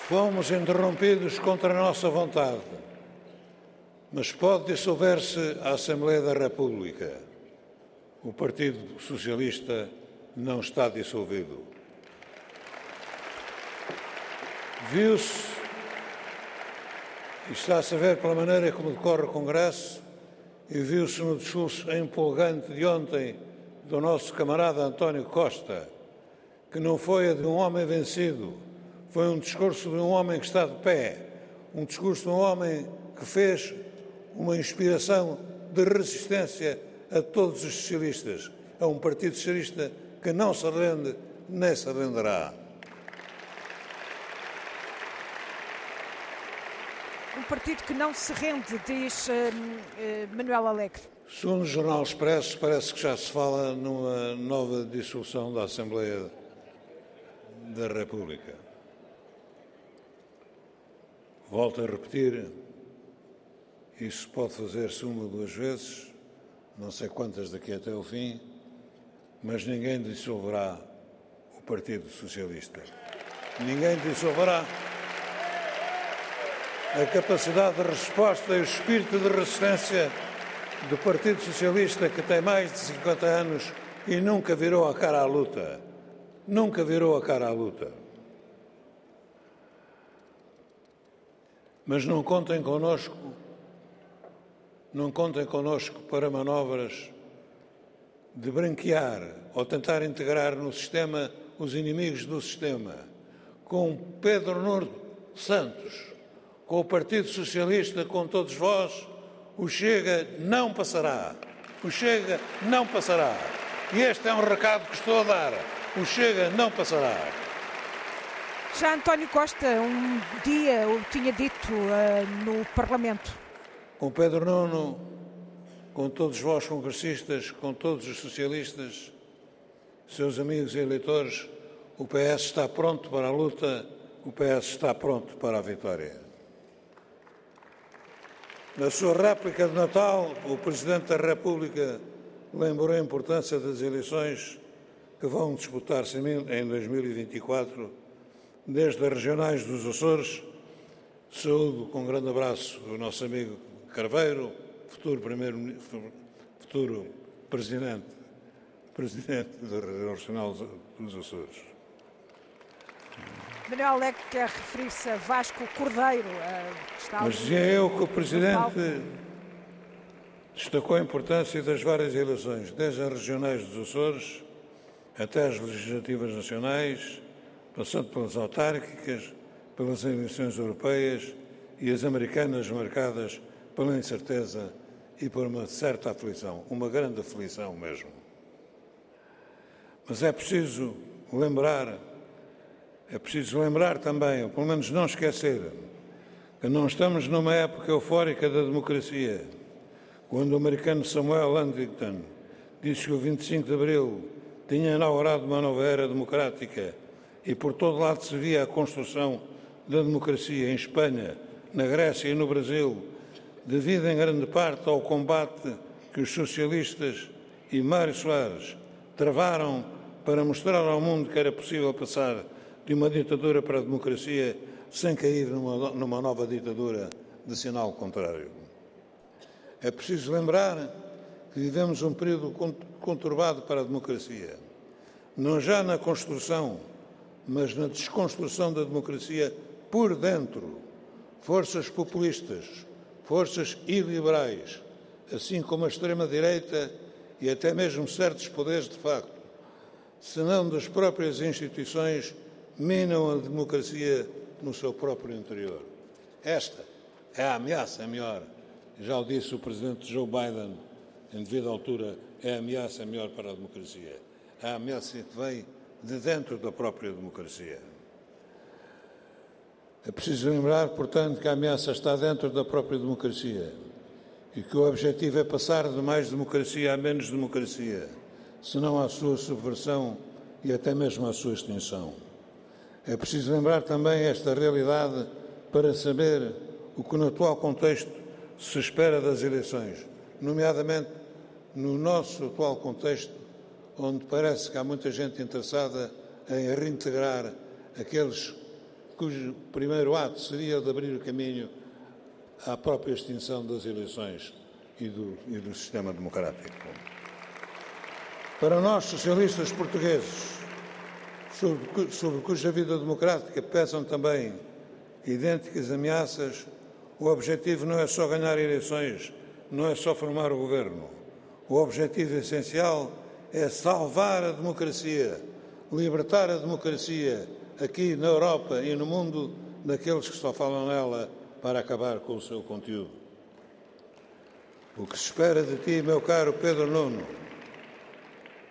Fomos interrompidos contra a nossa vontade mas pode dissolver-se a Assembleia da República. O Partido Socialista não está dissolvido. Viu-se, e está-se a ver pela maneira como decorre o Congresso, e viu-se no discurso empolgante de ontem do nosso camarada António Costa, que não foi a de um homem vencido, foi um discurso de um homem que está de pé, um discurso de um homem que fez uma inspiração de resistência a todos os socialistas, a um Partido Socialista que não se rende nem se renderá. Um partido que não se rende, diz uh, uh, Manuel Alegre. Segundo o Jornal Expresso, parece que já se fala numa nova dissolução da Assembleia da República. Volto a repetir, isso pode fazer-se uma ou duas vezes, não sei quantas daqui até o fim, mas ninguém dissolverá o Partido Socialista. Ninguém dissolverá a capacidade de resposta e o espírito de resistência do Partido Socialista que tem mais de 50 anos e nunca virou a cara à luta. Nunca virou a cara à luta. Mas não contem connosco não contem connosco para manobras de branquear ou tentar integrar no sistema os inimigos do sistema. Com Pedro Nuno Santos, com o Partido Socialista, com todos vós, o Chega não passará. O Chega não passará. E este é um recado que estou a dar. O Chega não passará. Já António Costa, um dia o tinha dito uh, no Parlamento. Com Pedro Nuno, com todos vós congressistas, com todos os socialistas, seus amigos e eleitores, o PS está pronto para a luta, o PS está pronto para a vitória. Na sua réplica de Natal, o Presidente da República lembrou a importância das eleições que vão disputar-se em 2024, desde as regionais dos Açores. Saúdo com um grande abraço o nosso amigo Carveiro, futuro primeiro futuro presidente, presidente da regional dos Açores. Manuel Leque quer referir-se a Vasco Cordeiro. Mas dizia eu que o Presidente destacou a importância das várias eleições, desde as regionais dos Açores até as legislativas nacionais, passando pelas autárquicas, pelas eleições europeias e as americanas marcadas pela incerteza e por uma certa aflição, uma grande aflição mesmo. Mas é preciso lembrar, é preciso lembrar também, ou pelo menos não esquecer, que não estamos numa época eufórica da democracia, quando o americano Samuel Huntington disse que o 25 de Abril tinha inaugurado uma nova era democrática e por todo lado se via a construção da democracia em Espanha, na Grécia e no Brasil, devido em grande parte ao combate que os socialistas e Mário Soares travaram para mostrar ao mundo que era possível passar de uma ditadura para a democracia sem cair numa, numa nova ditadura de sinal contrário. É preciso lembrar que vivemos um período conturbado para a democracia, não já na construção, mas na desconstrução da democracia por dentro. Forças populistas, forças iliberais, assim como a extrema-direita e até mesmo certos poderes de facto, se não das próprias instituições, minam a democracia no seu próprio interior. Esta é a ameaça maior. Já o disse o presidente Joe Biden, em devida altura, é a ameaça maior para a democracia. A ameaça que vem de dentro da própria democracia. É preciso lembrar, portanto, que a ameaça está dentro da própria democracia e que o objetivo é passar de mais democracia a menos democracia, senão à sua subversão e até mesmo à sua extinção. É preciso lembrar também esta realidade para saber o que no atual contexto se espera das eleições, nomeadamente no nosso atual contexto, onde parece que há muita gente interessada em reintegrar aqueles cujo primeiro ato seria de abrir o caminho à própria extinção das eleições e do, e do sistema democrático. Para nós, socialistas portugueses, sobre, sobre cuja vida democrática pesam também idênticas ameaças, o objetivo não é só ganhar eleições, não é só formar o governo. O objetivo essencial é salvar a democracia, libertar a democracia aqui na Europa e no mundo daqueles que só falam nela para acabar com o seu conteúdo. O que se espera de ti, meu caro Pedro Nuno,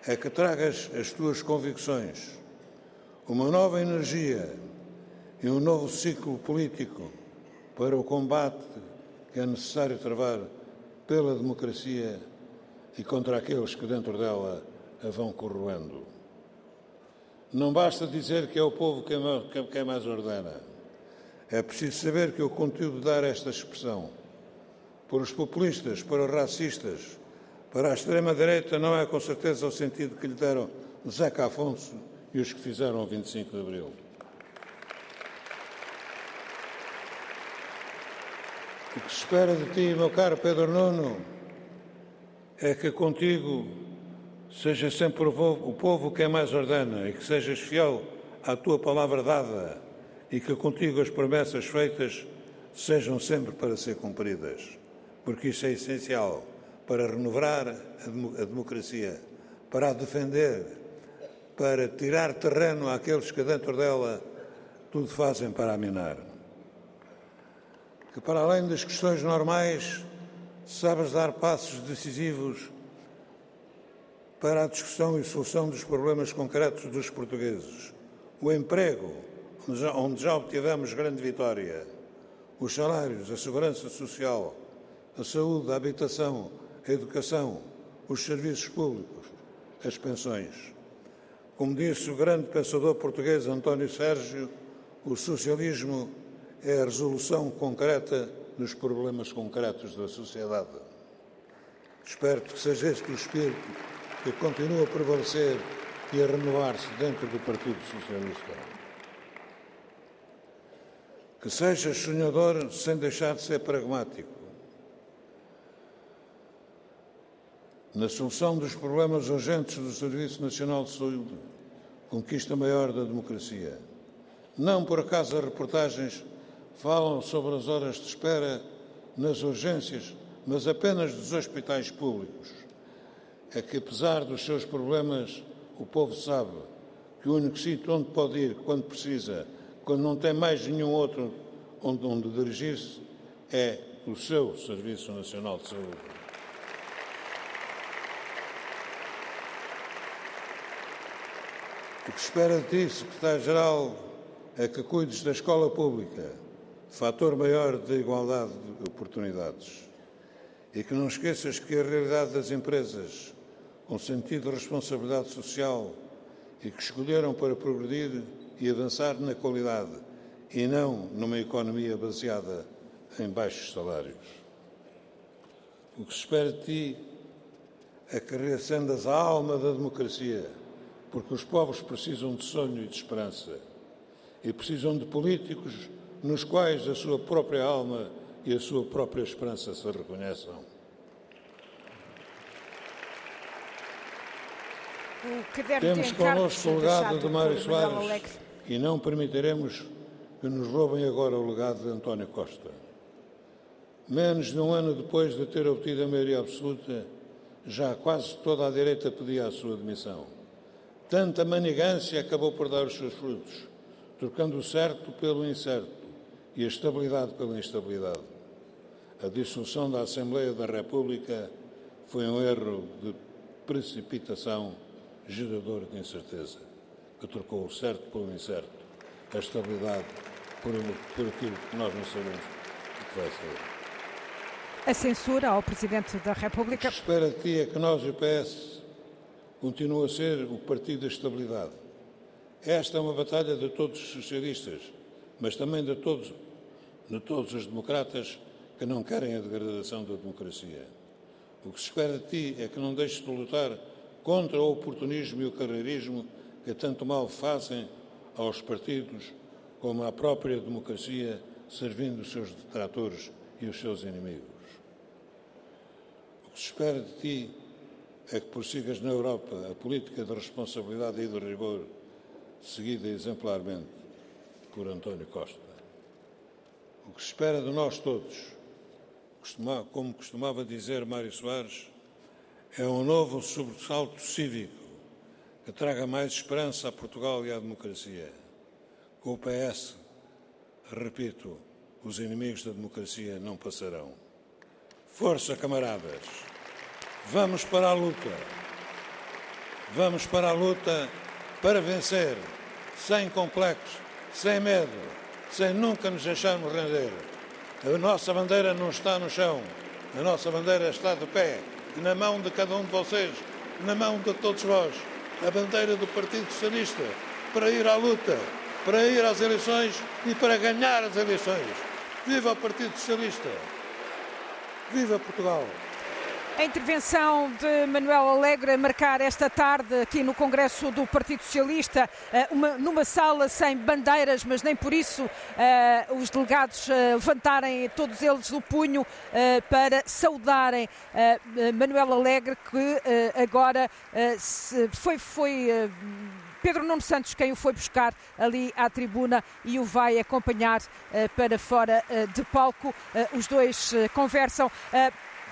é que tragas as tuas convicções, uma nova energia e um novo ciclo político para o combate que é necessário travar pela democracia e contra aqueles que dentro dela a vão corroendo. Não basta dizer que é o povo quem mais ordena. É preciso saber que o conteúdo dar esta expressão para os populistas, para os racistas, para a extrema-direita, não é com certeza o sentido que lhe deram Zeca Afonso e os que fizeram o 25 de Abril. O que se espera de ti, meu caro Pedro Nuno, é que contigo seja sempre o povo quem mais ordena e que sejas fiel à tua palavra dada e que contigo as promessas feitas sejam sempre para ser cumpridas, porque isso é essencial para renovar a democracia, para a defender, para tirar terreno àqueles que dentro dela tudo fazem para aminar. Que para além das questões normais, sabes dar passos decisivos para a discussão e solução dos problemas concretos dos portugueses: o emprego, onde já obtivemos grande vitória. Os salários, a segurança social, a saúde, a habitação, a educação, os serviços públicos, as pensões. Como disse o grande pensador português António Sérgio, o socialismo é a resolução concreta dos problemas concretos da sociedade. Espero que seja este o espírito que continua a prevalecer e a renovar-se dentro do Partido Socialista. Que seja sonhador sem deixar de ser pragmático. Na solução dos problemas urgentes do Serviço Nacional de Saúde, conquista maior da democracia. Não por acaso as reportagens falam sobre as horas de espera nas urgências, mas apenas dos hospitais públicos. É que, apesar dos seus problemas, o povo sabe que o único sítio onde pode ir quando precisa, quando não tem mais nenhum outro onde, onde dirigir-se, é o seu Serviço Nacional de Saúde. O que espera de ti, Secretário-Geral, é que cuides da escola pública, fator maior de igualdade de oportunidades. E que não esqueças que a realidade das empresas, com sentido de responsabilidade social e que escolheram para progredir e avançar na qualidade e não numa economia baseada em baixos salários. O que se espera de ti é que reacendas a alma da democracia, porque os povos precisam de sonho e de esperança e precisam de políticos nos quais a sua própria alma e a sua própria esperança se reconheçam. Temos connosco o legado de Mário Soares e não permitiremos que nos roubem agora o legado de António Costa. Menos de um ano depois de ter obtido a maioria absoluta, já quase toda a direita pedia a sua demissão. Tanta manigância acabou por dar os seus frutos, trocando o certo pelo incerto e a estabilidade pela instabilidade. A dissolução da Assembleia da República foi um erro de precipitação gerador de incerteza, que trocou o certo pelo incerto, a estabilidade por, por aquilo que nós não sabemos o que vai ser. A censura ao Presidente da República. O que espera de ti é que nós, o PS, continue a ser o partido da estabilidade. Esta é uma batalha de todos os socialistas, mas também de todos, de todos os democratas que não querem a degradação da democracia. O que se espera de ti é que não deixes de lutar contra o oportunismo e o carreirismo que tanto mal fazem aos partidos como à própria democracia, servindo os seus detratores e os seus inimigos. O que se espera de ti é que prossigas na Europa a política de responsabilidade e de rigor seguida exemplarmente por António Costa. O que se espera de nós todos, como costumava dizer Mário Soares, é um novo sobressalto cívico que traga mais esperança a Portugal e à democracia. Com o PS, repito, os inimigos da democracia não passarão. Força, camaradas! Vamos para a luta! Vamos para a luta para vencer, sem complexos, sem medo, sem nunca nos deixarmos render. A nossa bandeira não está no chão, a nossa bandeira está de pé, na mão de cada um de vocês, na mão de todos vós. A bandeira do Partido Socialista para ir à luta, para ir às eleições e para ganhar as eleições. Viva o Partido Socialista! Viva Portugal! A intervenção de Manuel Alegre a marcar esta tarde aqui no Congresso do Partido Socialista, eh, uma, numa sala sem bandeiras, mas nem por isso uh, os delegados uh, levantarem todos eles o punho uh, para saudarem Manuel Alegre, que agora foi. foi Pedro Nuno Santos quem o foi buscar ali à tribuna e o vai acompanhar uh, para fora uh, de palco. Uh, os dois conversam.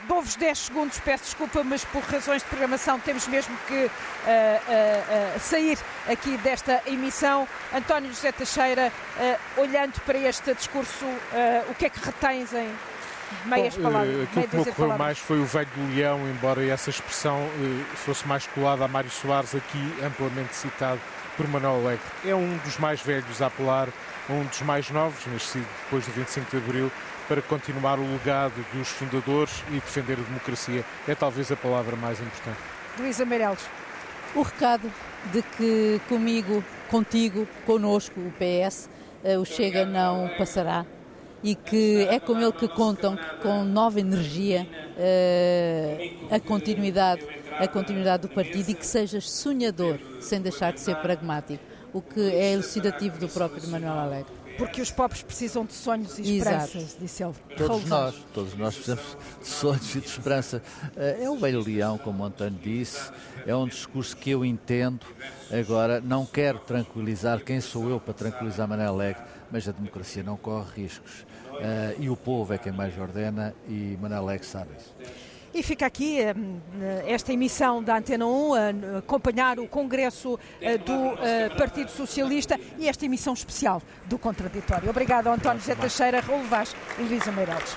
Dou-vos 10 segundos, peço desculpa, mas por razões de programação temos mesmo que sair aqui desta emissão. António José Teixeira, olhando para este discurso, o que é que retens em meias Bom, palavras? Aquilo que me ocorreu mais foi o velho do leão, embora essa expressão fosse mais colada a Mário Soares, aqui amplamente citado por Manuel Alegre. É um dos mais velhos a apelar um dos mais novos, nascido depois do 25 de Abril, para continuar o legado dos fundadores e defender a democracia. É talvez a palavra mais importante. Luísa Meireles. O recado de que comigo, contigo, conosco, o PS, eh, o Chega não passará e que é com ele que contam com nova energia eh, a continuidade a continuidade do partido e que sejas sonhador sem deixar de ser pragmático o que é elucidativo do próprio Manuel Alegre porque os pobres precisam de sonhos e esperanças, Exato. disse ele. Todos nós, todos nós precisamos de sonhos e de esperança. Eh, é o velho leão, como o António disse, é um discurso que eu entendo. Agora, não quero tranquilizar, quem sou eu para tranquilizar Manuel Alegre, mas a democracia não corre riscos. Uh, e o povo é quem mais ordena e Manuel Alegre sabe isso. E fica aqui eh, esta emissão da Antena 1 a acompanhar o Congresso eh, do Partido Socialista e esta emissão especial do Contraditório. Obrigado, António José Teixeira, Raul Vaz e Luísa Meirelles.